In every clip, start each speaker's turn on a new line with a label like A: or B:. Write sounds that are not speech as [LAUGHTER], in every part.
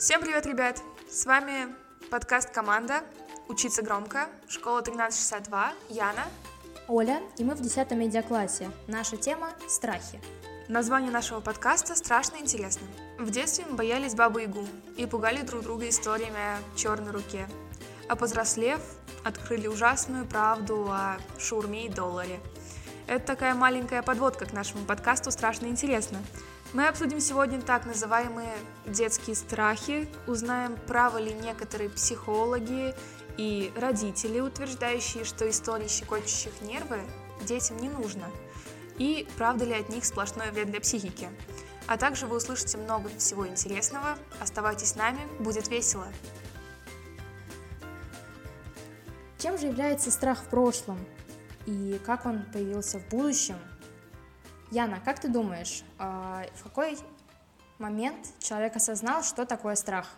A: Всем привет, ребят! С вами подкаст «Команда», «Учиться громко», школа 1362, Яна.
B: Оля, и мы в 10 медиаклассе. Наша тема – страхи.
A: Название нашего подкаста страшно интересно. В детстве мы боялись Бабу-Ягу и пугали друг друга историями о черной руке. А повзрослев, открыли ужасную правду о шаурме и долларе. Это такая маленькая подводка к нашему подкасту «Страшно интересно». Мы обсудим сегодня так называемые детские страхи, узнаем, правы ли некоторые психологи и родители, утверждающие, что истории щекочущих нервы детям не нужно, и правда ли от них сплошной вред для психики. А также вы услышите много всего интересного. Оставайтесь с нами, будет весело.
B: Чем же является страх в прошлом? И как он появился в будущем? Яна, как ты думаешь, а, в какой момент человек осознал, что такое страх?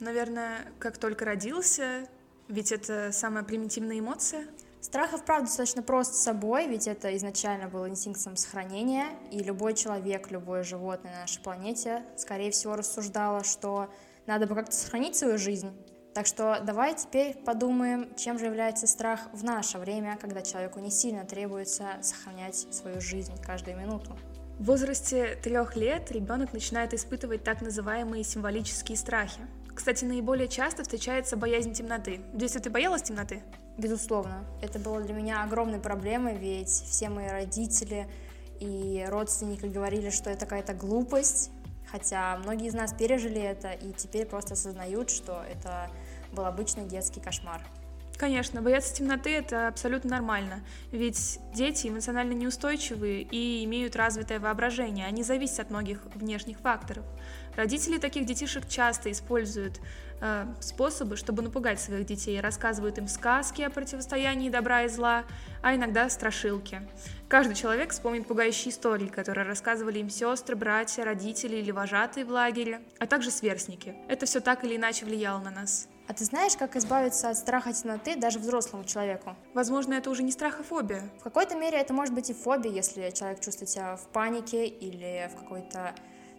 A: Наверное, как только родился, ведь это самая примитивная эмоция.
B: Страх и вправду достаточно прост с собой, ведь это изначально был инстинктом сохранения, и любой человек, любое животное на нашей планете, скорее всего, рассуждало, что надо бы как-то сохранить свою жизнь, так что давай теперь подумаем, чем же является страх в наше время, когда человеку не сильно требуется сохранять свою жизнь каждую минуту.
A: В возрасте трех лет ребенок начинает испытывать так называемые символические страхи. Кстати, наиболее часто встречается боязнь темноты. В детстве ты боялась темноты?
B: Безусловно. Это было для меня огромной проблемой, ведь все мои родители и родственники говорили, что это какая-то глупость, хотя многие из нас пережили это и теперь просто осознают, что это был обычный детский кошмар.
A: Конечно, бояться темноты – это абсолютно нормально, ведь дети эмоционально неустойчивые и имеют развитое воображение, они зависят от многих внешних факторов. Родители таких детишек часто используют э, способы, чтобы напугать своих детей, рассказывают им сказки о противостоянии добра и зла, а иногда страшилки. Каждый человек вспомнит пугающие истории, которые рассказывали им сестры, братья, родители или вожатые в лагере, а также сверстники. Это все так или иначе влияло на нас.
B: А ты знаешь, как избавиться от страха темноты даже взрослому человеку?
A: Возможно, это уже не страх, а фобия.
B: В какой-то мере это может быть и фобия, если человек чувствует себя в панике или в какой-то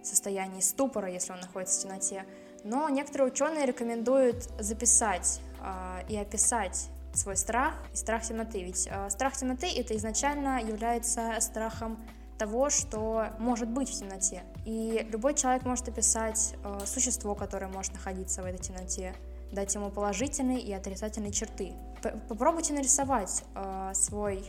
B: состоянии ступора, если он находится в темноте. Но некоторые ученые рекомендуют записать э, и описать свой страх и страх темноты. Ведь э, страх темноты это изначально является страхом того, что может быть в темноте. И любой человек может описать э, существо, которое может находиться в этой темноте, дать ему положительные и отрицательные черты. Попробуйте нарисовать э, свой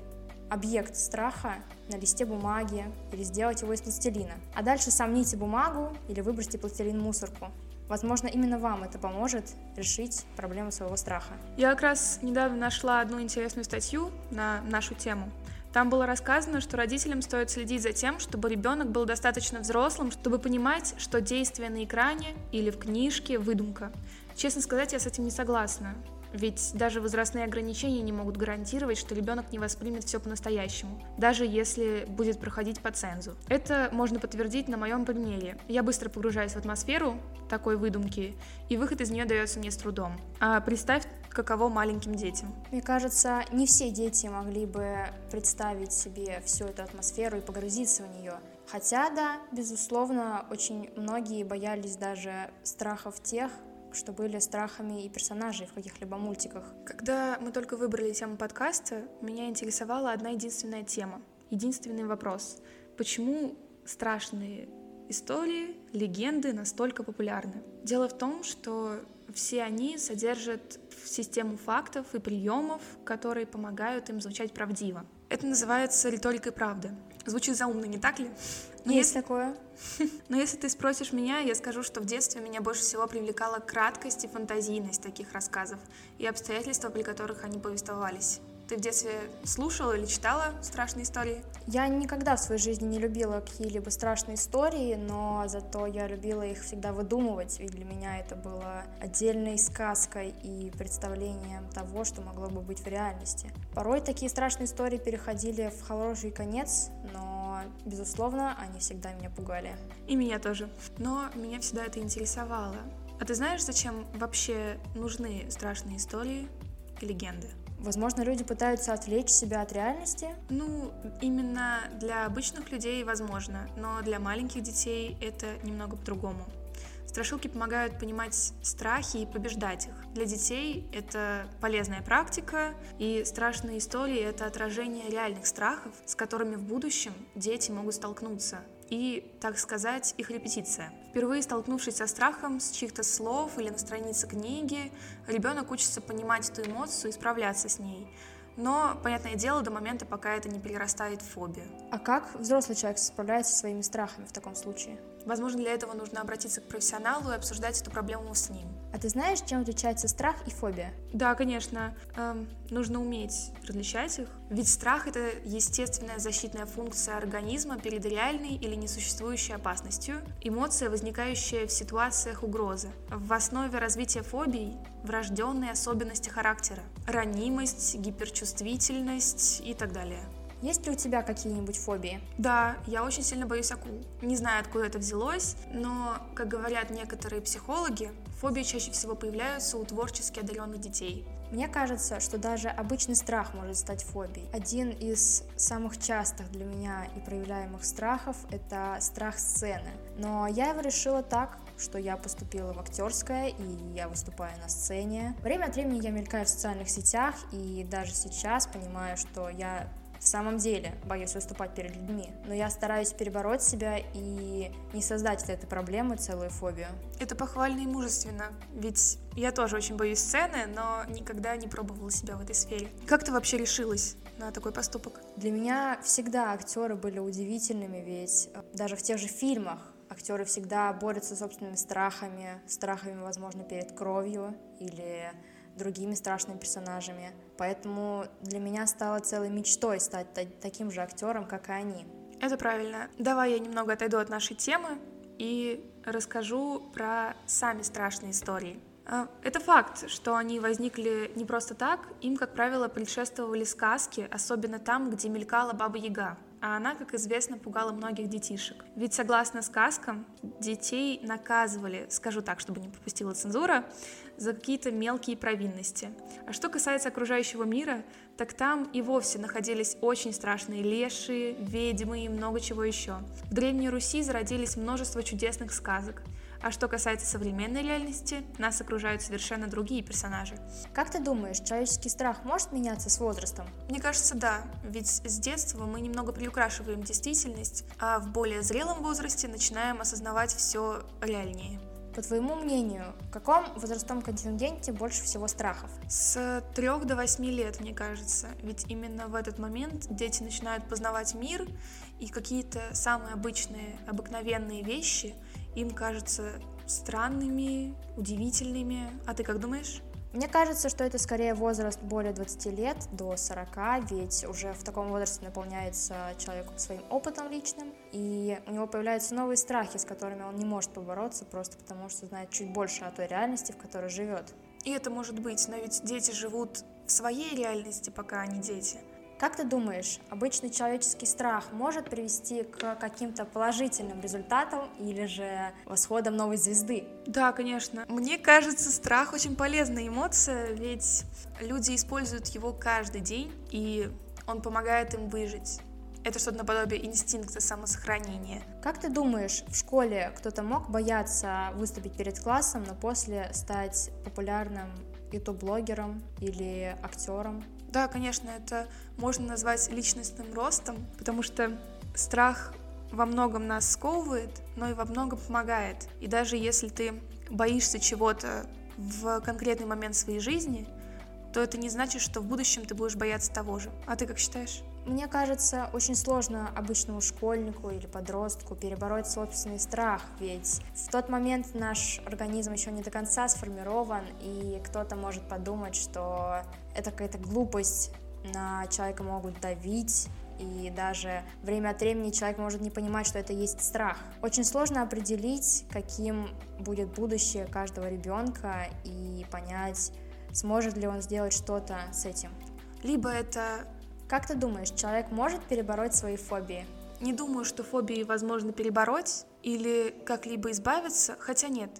B: объект страха на листе бумаги или сделать его из пластилина. А дальше сомните бумагу или выбросьте пластилин в мусорку. Возможно, именно вам это поможет решить проблему своего страха.
A: Я как раз недавно нашла одну интересную статью на нашу тему. Там было рассказано, что родителям стоит следить за тем, чтобы ребенок был достаточно взрослым, чтобы понимать, что действие на экране или в книжке – выдумка. Честно сказать, я с этим не согласна. Ведь даже возрастные ограничения не могут гарантировать, что ребенок не воспримет все по-настоящему, даже если будет проходить по цензу. Это можно подтвердить на моем примере. Я быстро погружаюсь в атмосферу такой выдумки, и выход из нее дается мне с трудом. А представь, каково маленьким детям.
B: Мне кажется, не все дети могли бы представить себе всю эту атмосферу и погрузиться в нее. Хотя, да, безусловно, очень многие боялись даже страхов тех, что были страхами и персонажей в каких-либо мультиках.
A: Когда мы только выбрали тему подкаста, меня интересовала одна единственная тема, единственный вопрос. Почему страшные истории, легенды настолько популярны? Дело в том, что все они содержат систему фактов и приемов, которые помогают им звучать правдиво. Это называется риторикой правды. Звучит заумно, не так ли?
B: Но Есть если... такое. [LAUGHS]
A: Но если ты спросишь меня, я скажу, что в детстве меня больше всего привлекала краткость и фантазийность таких рассказов и обстоятельства, при которых они повествовались. Ты в детстве слушала или читала страшные истории?
B: Я никогда в своей жизни не любила какие-либо страшные истории, но зато я любила их всегда выдумывать, и для меня это было отдельной сказкой и представлением того, что могло бы быть в реальности. Порой такие страшные истории переходили в хороший конец, но, безусловно, они всегда меня пугали.
A: И меня тоже. Но меня всегда это интересовало. А ты знаешь, зачем вообще нужны страшные истории и легенды?
B: Возможно, люди пытаются отвлечь себя от реальности?
A: Ну, именно для обычных людей возможно, но для маленьких детей это немного по-другому. Страшилки помогают понимать страхи и побеждать их. Для детей это полезная практика, и страшные истории — это отражение реальных страхов, с которыми в будущем дети могут столкнуться и, так сказать, их репетиция. Впервые столкнувшись со страхом с чьих-то слов или на странице книги, ребенок учится понимать эту эмоцию и справляться с ней. Но, понятное дело, до момента, пока это не перерастает в фобию.
B: А как взрослый человек справляется со своими страхами в таком случае?
A: Возможно, для этого нужно обратиться к профессионалу и обсуждать эту проблему с ним.
B: А ты знаешь, чем отличается страх и фобия?
A: Да, конечно. Эм, нужно уметь различать их. Ведь страх — это естественная защитная функция организма перед реальной или несуществующей опасностью, эмоция, возникающая в ситуациях угрозы. В основе развития фобий — врожденные особенности характера, ранимость, гиперчувствительность и так далее.
B: Есть ли у тебя какие-нибудь фобии?
A: Да, я очень сильно боюсь акул. Не знаю, откуда это взялось, но, как говорят некоторые психологи, фобии чаще всего появляются у творчески одаренных детей.
B: Мне кажется, что даже обычный страх может стать фобией. Один из самых частых для меня и проявляемых страхов — это страх сцены. Но я его решила так, что я поступила в актерское, и я выступаю на сцене. Время от времени я мелькаю в социальных сетях, и даже сейчас понимаю, что я в самом деле боюсь выступать перед людьми, но я стараюсь перебороть себя и не создать из этой проблемы целую фобию.
A: Это похвально и мужественно, ведь я тоже очень боюсь сцены, но никогда не пробовала себя в этой сфере. Как ты вообще решилась на такой поступок?
B: Для меня всегда актеры были удивительными, ведь э, даже в тех же фильмах актеры всегда борются с собственными страхами, страхами, возможно, перед кровью или другими страшными персонажами. Поэтому для меня стало целой мечтой стать таким же актером, как и они.
A: Это правильно. Давай я немного отойду от нашей темы и расскажу про сами страшные истории. А, это факт, что они возникли не просто так, им, как правило, предшествовали сказки, особенно там, где мелькала Баба Яга а она, как известно, пугала многих детишек. Ведь, согласно сказкам, детей наказывали, скажу так, чтобы не пропустила цензура, за какие-то мелкие провинности. А что касается окружающего мира, так там и вовсе находились очень страшные лешие, ведьмы и много чего еще. В Древней Руси зародились множество чудесных сказок – а что касается современной реальности, нас окружают совершенно другие персонажи.
B: Как ты думаешь, человеческий страх может меняться с возрастом?
A: Мне кажется, да. Ведь с детства мы немного приукрашиваем действительность, а в более зрелом возрасте начинаем осознавать все реальнее.
B: По твоему мнению, в каком возрастном контингенте больше всего страхов?
A: С трех до восьми лет, мне кажется. Ведь именно в этот момент дети начинают познавать мир, и какие-то самые обычные, обыкновенные вещи – им кажутся странными, удивительными. А ты как думаешь?
B: Мне кажется, что это скорее возраст более 20 лет, до 40, ведь уже в таком возрасте наполняется человек своим опытом личным, и у него появляются новые страхи, с которыми он не может побороться, просто потому что знает чуть больше о той реальности, в которой живет.
A: И это может быть, но ведь дети живут в своей реальности, пока они дети.
B: Как ты думаешь, обычный человеческий страх может привести к каким-то положительным результатам или же восходам новой звезды?
A: Да, конечно. Мне кажется, страх очень полезная эмоция, ведь люди используют его каждый день, и он помогает им выжить. Это что-то наподобие инстинкта самосохранения.
B: Как ты думаешь, в школе кто-то мог бояться выступить перед классом, но после стать популярным ютуб-блогером или актером?
A: Да, конечно, это можно назвать личностным ростом, потому что страх во многом нас сковывает, но и во многом помогает. И даже если ты боишься чего-то в конкретный момент своей жизни, то это не значит, что в будущем ты будешь бояться того же. А ты как считаешь?
B: Мне кажется, очень сложно обычному школьнику или подростку перебороть собственный страх, ведь в тот момент наш организм еще не до конца сформирован, и кто-то может подумать, что это какая-то глупость, на человека могут давить, и даже время от времени человек может не понимать, что это есть страх. Очень сложно определить, каким будет будущее каждого ребенка и понять, сможет ли он сделать что-то с этим.
A: Либо это
B: как ты думаешь, человек может перебороть свои фобии?
A: Не думаю, что фобии возможно перебороть или как-либо избавиться, хотя нет.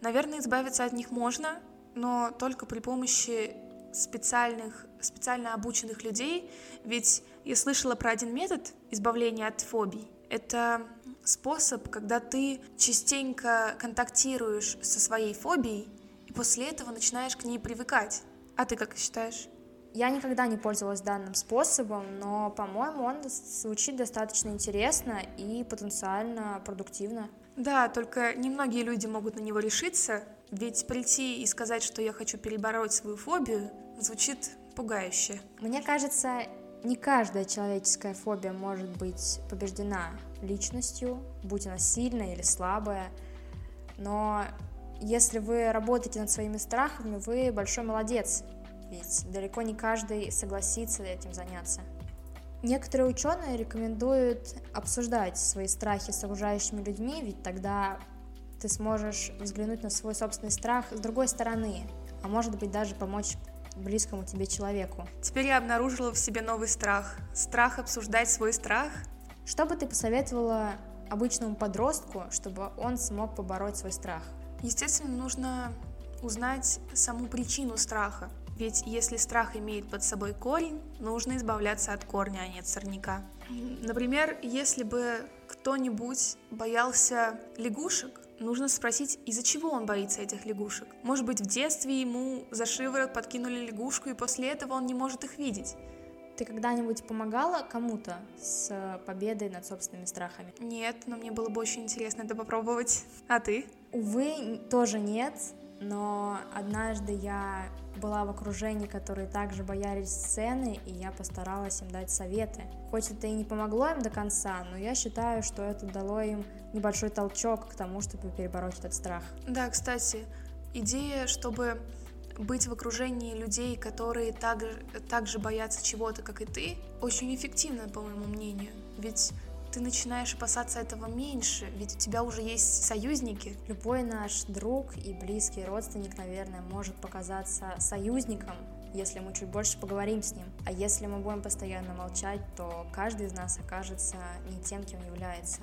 A: Наверное, избавиться от них можно, но только при помощи специальных, специально обученных людей, ведь я слышала про один метод избавления от фобий. Это способ, когда ты частенько контактируешь со своей фобией, и после этого начинаешь к ней привыкать. А ты как считаешь?
B: Я никогда не пользовалась данным способом, но, по-моему, он звучит достаточно интересно и потенциально продуктивно.
A: Да, только немногие люди могут на него решиться, ведь прийти и сказать, что я хочу перебороть свою фобию, звучит пугающе.
B: Мне кажется, не каждая человеческая фобия может быть побеждена личностью, будь она сильная или слабая, но если вы работаете над своими страхами, вы большой молодец, ведь далеко не каждый согласится этим заняться. Некоторые ученые рекомендуют обсуждать свои страхи с окружающими людьми, ведь тогда ты сможешь взглянуть на свой собственный страх с другой стороны, а может быть даже помочь близкому тебе человеку.
A: Теперь я обнаружила в себе новый страх. Страх обсуждать свой страх.
B: Что бы ты посоветовала обычному подростку, чтобы он смог побороть свой страх?
A: Естественно, нужно узнать саму причину страха. Ведь если страх имеет под собой корень, нужно избавляться от корня, а не от сорняка. Например, если бы кто-нибудь боялся лягушек, нужно спросить, из-за чего он боится этих лягушек. Может быть, в детстве ему за шиворот подкинули лягушку, и после этого он не может их видеть.
B: Ты когда-нибудь помогала кому-то с победой над собственными страхами?
A: Нет, но мне было бы очень интересно это попробовать. А ты?
B: Увы, тоже нет но однажды я была в окружении, которые также боялись сцены, и я постаралась им дать советы. Хоть это и не помогло им до конца, но я считаю, что это дало им небольшой толчок к тому, чтобы перебороть этот страх.
A: Да, кстати, идея, чтобы быть в окружении людей, которые так, так же боятся чего-то, как и ты, очень эффективна, по моему мнению. Ведь ты начинаешь опасаться этого меньше, ведь у тебя уже есть союзники.
B: Любой наш друг и близкий родственник, наверное, может показаться союзником, если мы чуть больше поговорим с ним. А если мы будем постоянно молчать, то каждый из нас окажется не тем, кем является.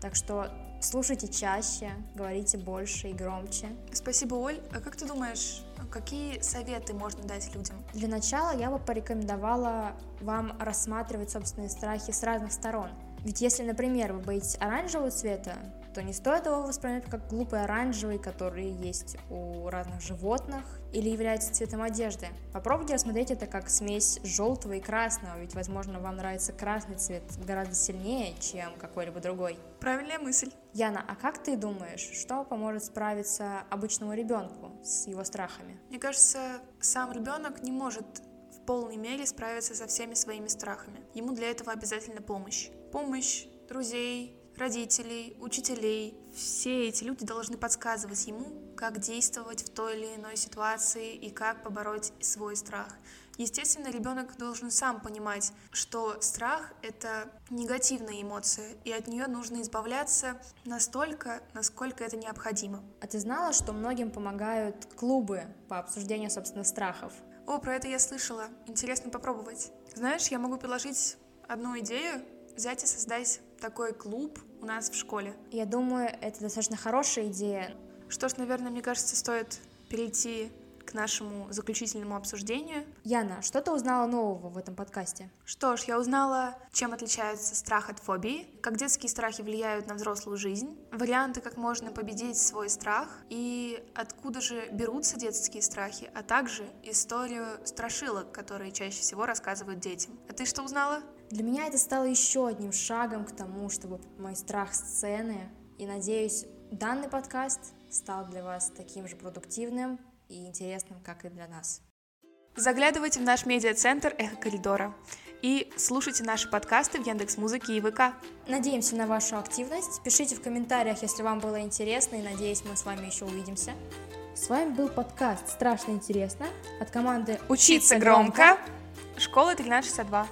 B: Так что слушайте чаще, говорите больше и громче.
A: Спасибо, Оль. А как ты думаешь, какие советы можно дать людям?
B: Для начала я бы порекомендовала вам рассматривать собственные страхи с разных сторон – ведь если, например, вы боитесь оранжевого цвета, то не стоит его воспринимать как глупый оранжевый, который есть у разных животных или является цветом одежды. Попробуйте рассмотреть это как смесь желтого и красного, ведь, возможно, вам нравится красный цвет гораздо сильнее, чем какой-либо другой.
A: Правильная мысль.
B: Яна, а как ты думаешь, что поможет справиться обычному ребенку с его страхами?
A: Мне кажется, сам ребенок не может в полной мере справиться со всеми своими страхами. Ему для этого обязательно помощь помощь друзей, родителей, учителей. Все эти люди должны подсказывать ему, как действовать в той или иной ситуации и как побороть свой страх. Естественно, ребенок должен сам понимать, что страх — это негативная эмоция, и от нее нужно избавляться настолько, насколько это необходимо.
B: А ты знала, что многим помогают клубы по обсуждению собственных страхов?
A: О, про это я слышала. Интересно попробовать. Знаешь, я могу предложить одну идею, взять и создать такой клуб у нас в школе.
B: Я думаю, это достаточно хорошая идея.
A: Что ж, наверное, мне кажется, стоит перейти к нашему заключительному обсуждению.
B: Яна, что ты узнала нового в этом подкасте?
A: Что ж, я узнала, чем отличается страх от фобии, как детские страхи влияют на взрослую жизнь, варианты, как можно победить свой страх и откуда же берутся детские страхи, а также историю страшилок, которые чаще всего рассказывают детям. А ты что узнала?
B: Для меня это стало еще одним шагом к тому, чтобы мой страх сцены, и надеюсь, данный подкаст стал для вас таким же продуктивным и интересным, как и для нас.
A: Заглядывайте в наш медиа-центр «Эхо коридора» и слушайте наши подкасты в Яндекс Музыке и ВК.
B: Надеемся на вашу активность. Пишите в комментариях, если вам было интересно, и надеюсь, мы с вами еще увидимся. С вами был подкаст «Страшно интересно» от команды
A: «Учиться громко», школа 1362.